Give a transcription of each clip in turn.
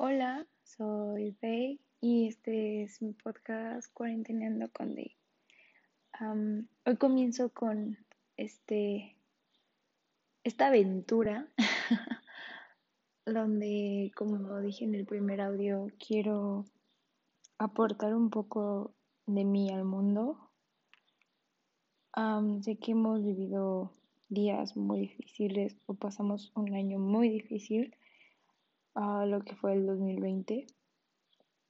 Hola, soy Day y este es mi podcast Cuarenteneando con Day. hoy comienzo con este, esta aventura donde, como dije en el primer audio, quiero aportar un poco de mí al mundo. sé que hemos vivido días muy difíciles o pasamos un año muy difícil a lo que fue el 2020.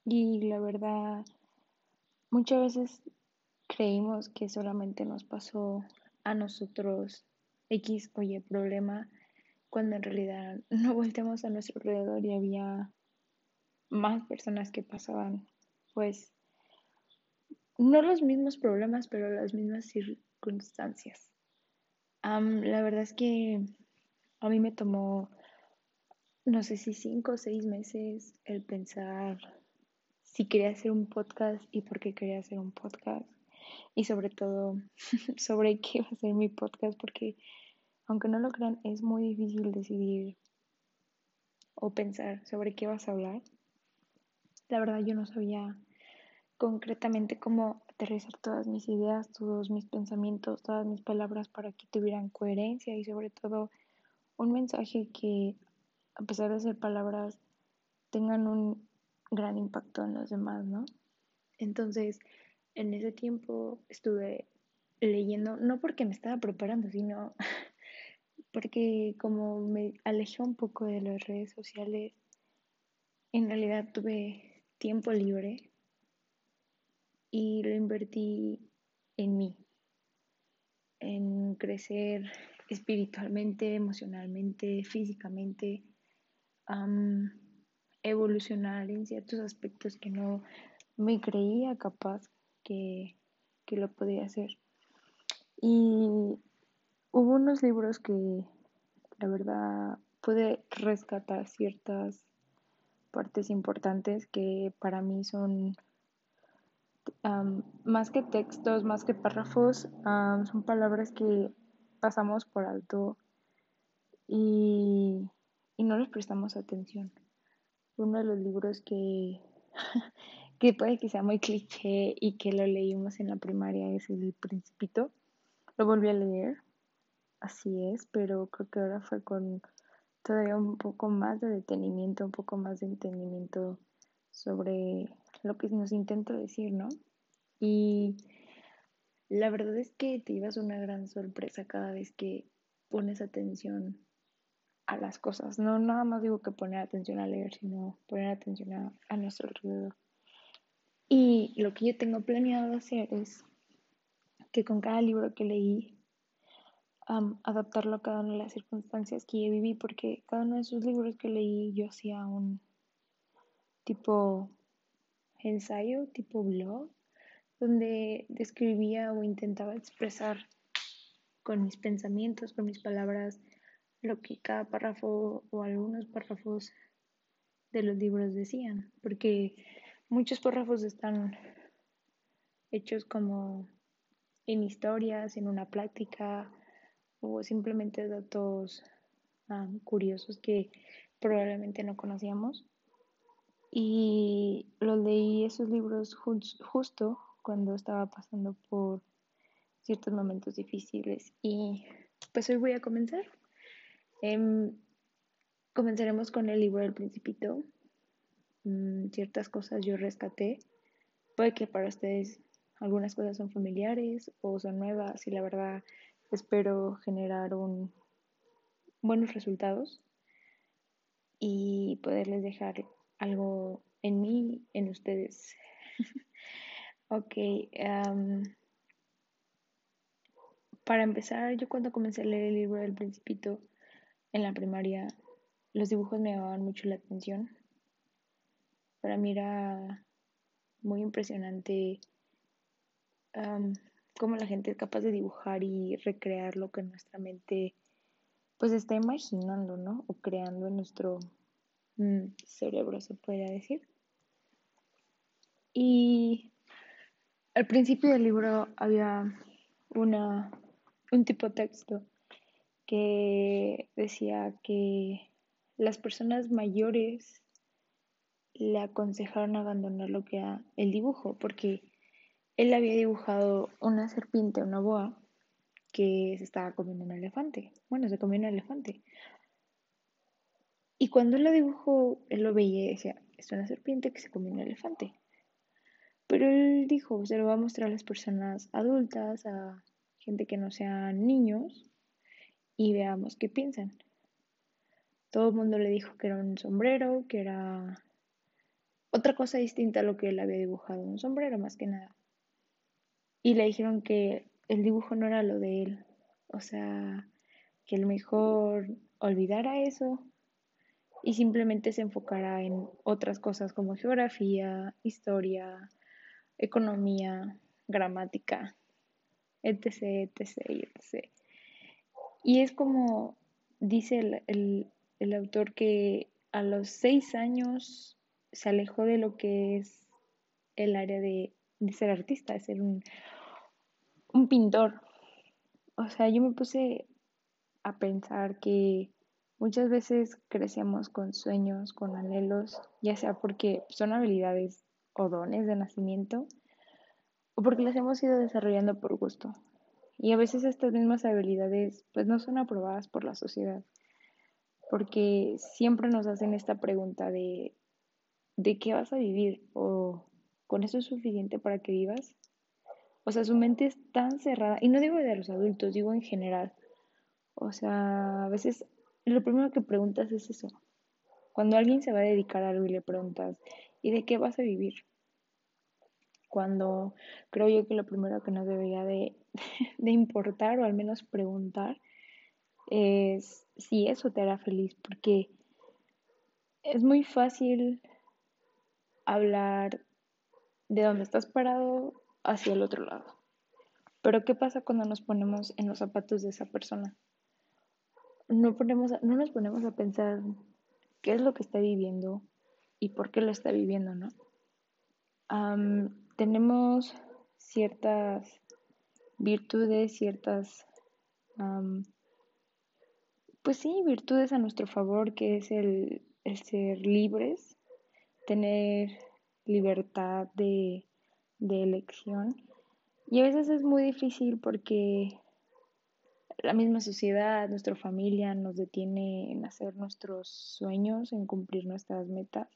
Y la verdad, muchas veces creímos que solamente nos pasó a nosotros X o Y problema, cuando en realidad no volteamos a nuestro alrededor y había más personas que pasaban, pues, no los mismos problemas, pero las mismas circunstancias. la verdad es que a mí me tomó no sé si cinco o seis meses el pensar si quería hacer un podcast y por qué quería hacer un podcast. Y sobre todo sobre qué va a ser mi podcast, porque aunque no lo crean, es muy difícil decidir o pensar sobre qué vas a hablar. La verdad yo no sabía concretamente cómo aterrizar todas mis ideas, todos mis pensamientos, todas mis palabras para que tuvieran coherencia y sobre todo un mensaje que a pesar de ser palabras, tengan un gran impacto en los demás, ¿no? Entonces, en ese tiempo estuve leyendo, no porque me estaba preparando, sino porque como me alejé un poco de las redes sociales, en realidad tuve tiempo libre y lo invertí en mí, en crecer espiritualmente, emocionalmente, físicamente, evolucionar en ciertos aspectos que no me creía capaz que, que lo podía hacer. Y hubo unos libros que la verdad pude rescatar ciertas partes importantes que para mí son más que textos, más que párrafos, son palabras que pasamos por alto y y no les prestamos atención. Uno de los libros que, que puede que sea muy cliché y que lo leímos en la primaria es El Principito. Lo volví a leer, así es, pero creo que ahora fue con todavía un poco más de detenimiento, un poco más de entendimiento sobre lo que nos intenta decir, ¿no? Y la verdad es que te llevas una gran sorpresa cada vez que pones atención a las cosas. No nada más digo que poner atención a leer, sino poner atención a, nuestro alrededor. Y lo que yo tengo planeado hacer es que con cada libro que leí, adaptarlo a cada una de las circunstancias que yo viví, porque cada uno de esos libros que leí yo hacía un tipo ensayo, tipo blog, donde describía o intentaba expresar con mis pensamientos, con mis palabras, lo que cada párrafo o algunos párrafos de los libros decían, porque muchos párrafos están hechos como en historias, en una plática o simplemente datos curiosos que probablemente no conocíamos. Y los leí esos libros justo cuando estaba pasando por ciertos momentos difíciles. Y pues hoy voy a comenzar. Em, comenzaremos con el libro del principito. Mm, ciertas cosas yo rescaté. Puede que para ustedes algunas cosas son familiares o son nuevas y la verdad espero generar un, buenos resultados y poderles dejar algo en mí, en ustedes. ok. para empezar, yo cuando comencé a leer el libro del principito, en la primaria los dibujos me llamaban mucho la atención. Para mí era muy impresionante cómo la gente es capaz de dibujar y recrear lo que nuestra mente pues está imaginando, ¿no? O creando en nuestro mm, cerebro, se podría decir. Y al principio del libro había una, un tipo de texto que decía que las personas mayores le aconsejaron abandonar lo que era el dibujo, porque él había dibujado una serpiente, una boa, que se estaba comiendo un elefante. Bueno, se comió un elefante. Y cuando él lo dibujó, él lo veía y decía, es una serpiente que se comió un elefante. Pero él dijo, se lo va a mostrar a las personas adultas, a gente que no sean niños, y veamos qué piensan. Todo el mundo le dijo que era un sombrero, que era otra cosa distinta a lo que él había dibujado, un sombrero más que nada. Y le dijeron que el dibujo no era lo de él, o sea, que el mejor olvidara eso y simplemente se enfocara en otras cosas como geografía, historia, economía, gramática, etc, etc, etc. Y es como dice el, autor que a los seis años se alejó de lo que es el área de, de ser artista, de ser un, un pintor. O sea, yo me puse a pensar que muchas veces crecemos con sueños, con anhelos, ya sea porque son habilidades o dones de nacimiento o porque las hemos ido desarrollando por gusto. Y a veces estas mismas habilidades pues no son aprobadas por la sociedad, porque siempre nos hacen esta pregunta de ¿de qué vas a vivir? ¿O con eso es suficiente para que vivas? O sea, su mente es tan cerrada, y no digo de los adultos, digo en general. O sea, a veces lo primero que preguntas es eso. Cuando alguien se va a dedicar a algo y le preguntas, ¿y de qué vas a vivir? Cuando creo yo que lo primero que nos debería de, de importar o al menos preguntar es si eso te hará feliz, porque es muy fácil hablar de dónde estás parado hacia el otro lado. Pero ¿qué pasa cuando nos ponemos en los zapatos de esa persona? No, ponemos, no nos ponemos a pensar qué es lo que está viviendo y por qué lo está viviendo, ¿no? tenemos ciertas virtudes, ciertas, pues sí, virtudes a nuestro favor, que es el, ser libres, tener libertad de de elección. Y a veces es muy difícil porque la misma sociedad, nuestra familia nos detiene en hacer nuestros sueños, en cumplir nuestras metas.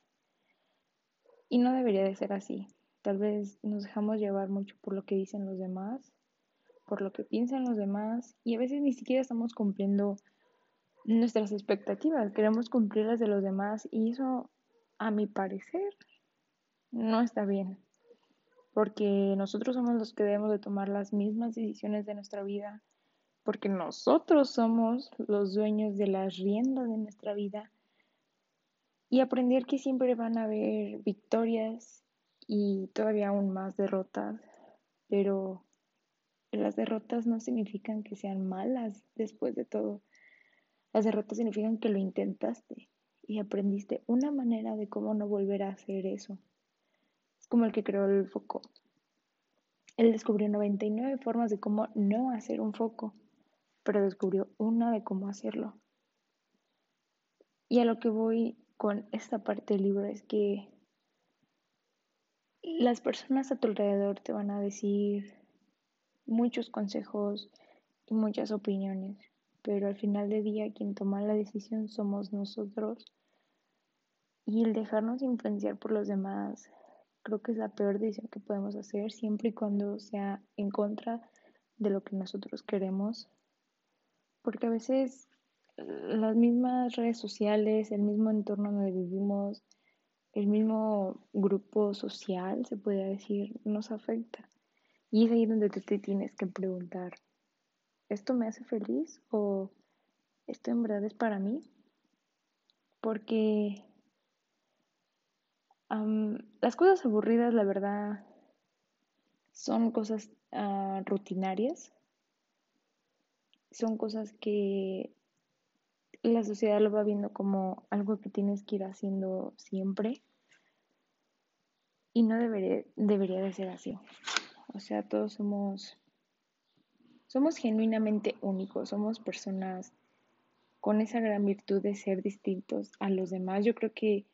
Y no debería de ser así. Tal vez nos dejamos llevar mucho por lo que dicen los demás, por lo que piensan los demás y a veces ni siquiera estamos cumpliendo nuestras expectativas, queremos cumplir las de los demás y eso, a mi parecer, no está bien porque nosotros somos los que debemos de tomar las mismas decisiones de nuestra vida, porque nosotros somos los dueños de las riendas de nuestra vida y aprender que siempre van a haber victorias y todavía aún más derrotas, pero las derrotas no significan que sean malas después de todo. Las derrotas significan que lo intentaste y aprendiste una manera de cómo no volver a hacer eso como el que creó el foco. Él descubrió 99 formas de cómo no hacer un foco, pero descubrió una de cómo hacerlo. Y a lo que voy con esta parte del libro es que las personas a tu alrededor te van a decir muchos consejos y muchas opiniones, pero al final del día quien toma la decisión somos nosotros y el dejarnos influenciar por los demás creo que es la peor decisión que podemos hacer siempre y cuando sea en contra de lo que nosotros queremos. Porque a veces las mismas redes sociales, el mismo entorno donde vivimos, el mismo grupo social, se puede decir, nos afecta. Y es ahí donde te tienes que preguntar, ¿esto me hace feliz o esto en verdad es para mí? Porque las cosas aburridas, la verdad, son cosas ah, rutinarias. Son cosas que la sociedad lo va viendo como algo que tienes que ir haciendo siempre. Y no debería, debería de ser así. O sea, todos somos, somos genuinamente únicos, somos personas con esa gran virtud de ser distintos a los demás. Yo creo que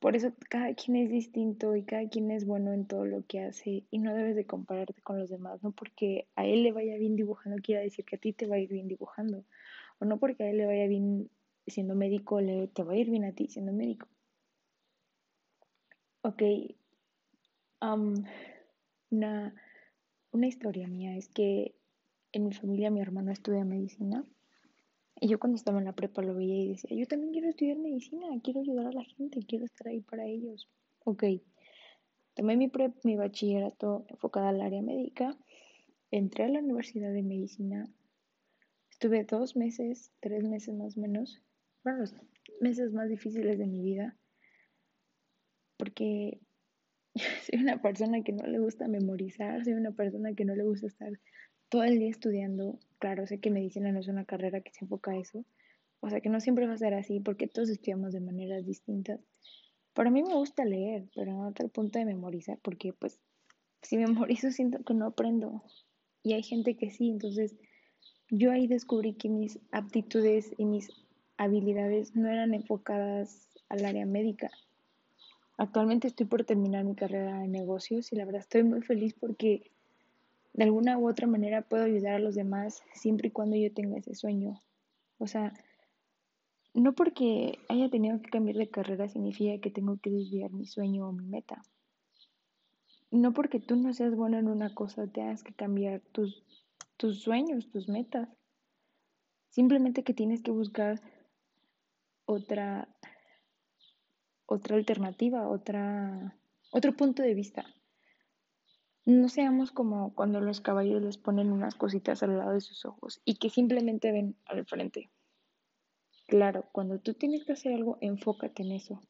Por eso cada quien es distinto y cada quien es bueno en todo lo que hace y no debes de compararte con los demás, no porque a él le vaya bien dibujando quiere decir que a ti te va a ir bien dibujando, o no porque a él le vaya bien siendo médico le, te va a ir bien a ti siendo médico. Ok, una, una historia mía es que en mi familia mi hermano estudia medicina y yo cuando estaba en la prepa lo veía y decía, yo también quiero estudiar medicina, quiero ayudar a la gente, quiero estar ahí para ellos. Ok, tomé mi, prep, mi bachillerato enfocada al área médica, entré a la universidad de medicina, estuve dos meses, tres meses más o menos, fueron los meses más difíciles de mi vida, porque soy una persona que no le gusta memorizar, soy una persona que no le gusta estar todo el día estudiando. Claro, sé que medicina no es una carrera que se enfoca a eso, o sea que no siempre va a ser así porque todos estudiamos de maneras distintas. Para mí me gusta leer, pero no hasta el punto de memorizar, porque pues si memorizo siento que no aprendo. Y hay gente que sí, entonces yo ahí descubrí que mis aptitudes y mis habilidades no eran enfocadas al área médica. Actualmente estoy por terminar mi carrera de negocios y la verdad estoy muy feliz porque de alguna u otra manera puedo ayudar a los demás siempre y cuando yo tenga ese sueño. O sea, no porque haya tenido que cambiar de carrera significa que tengo que desviar mi sueño o mi meta. No porque tú no seas bueno en una cosa tengas que cambiar tus, tus sueños, tus metas. Simplemente que tienes que buscar otra, otra alternativa, otra, otro punto de vista. No seamos como cuando los caballos les ponen unas cositas al lado de sus ojos y que simplemente ven al frente. Claro, cuando tú tienes que hacer algo, enfócate en eso.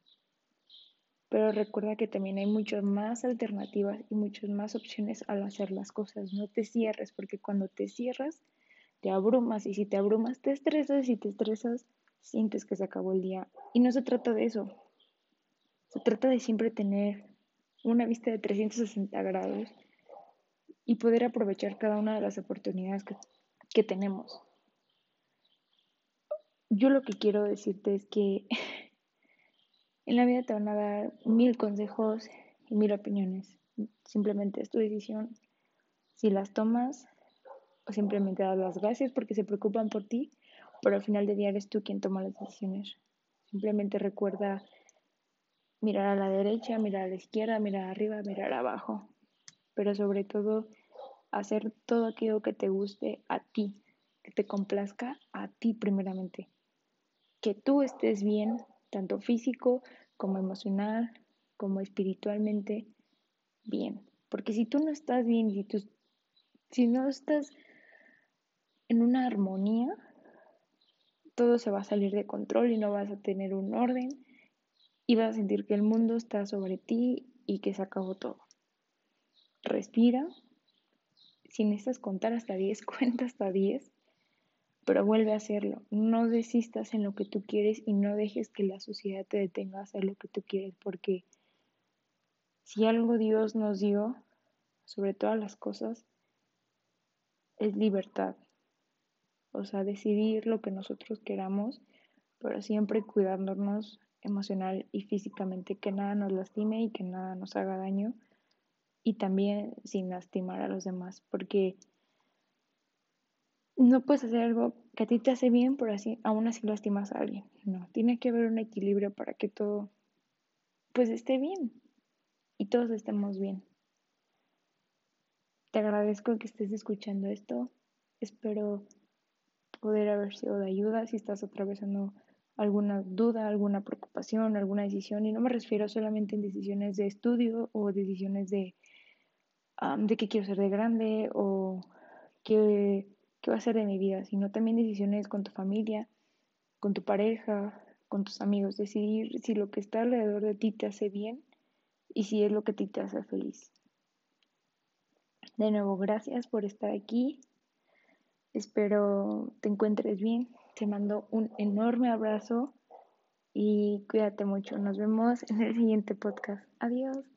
Pero recuerda que también hay muchas más alternativas y muchas más opciones al hacer las cosas. No te cierres, porque cuando te cierras, te abrumas y si te abrumas, te estresas y si te estresas, sientes que se acabó el día. Y no se trata de eso. Se trata de siempre tener una vista de 360 grados y poder aprovechar cada una de las oportunidades que, tenemos. Yo lo que quiero decirte es que en la vida te van a dar mil consejos y mil opiniones. Simplemente es tu decisión si las tomas o simplemente das las gracias porque se preocupan por ti pero al final del día eres tú quien toma las decisiones. Simplemente recuerda mirar a la derecha, mirar a la izquierda, mirar arriba, mirar abajo, pero sobre todo hacer todo aquello que te guste a ti, que te complazca a ti primeramente. Que tú estés bien, tanto físico como emocional, como espiritualmente bien. Porque si tú no estás bien, si, tú, si no estás en una armonía, todo se va a salir de control y no vas a tener un orden y vas a sentir que el mundo está sobre ti y que se acabó todo. Respira. Si necesitas contar hasta 10, cuenta hasta 10, pero vuelve a hacerlo. No desistas en lo que tú quieres y no dejes que la sociedad te detenga a hacer lo que tú quieres, porque si algo Dios nos dio, sobre todas las cosas, es libertad o sea, decidir lo que nosotros queramos, pero siempre cuidándonos emocional y físicamente, que nada nos lastime y que nada nos haga daño y también sin lastimar a los demás, porque no puedes hacer algo que a ti te hace bien, pero así, aún así lastimas a alguien. No, tiene que haber un equilibrio para que todo pues esté bien y todos estemos bien. Te agradezco que estés escuchando esto. Espero poder haber sido de ayuda si estás atravesando alguna duda, alguna preocupación, alguna decisión. Y no me refiero solamente en decisiones de estudio o decisiones de, de qué quiero ser de grande o qué, qué va a ser de mi vida, sino también decisiones con tu familia, con tu pareja, con tus amigos. Decidir si lo que está alrededor de ti te hace bien y si es lo que a ti te hace feliz. De nuevo, gracias por estar aquí. Espero te encuentres bien. Te mando un enorme abrazo y cuídate mucho. Nos vemos en el siguiente podcast. Adiós.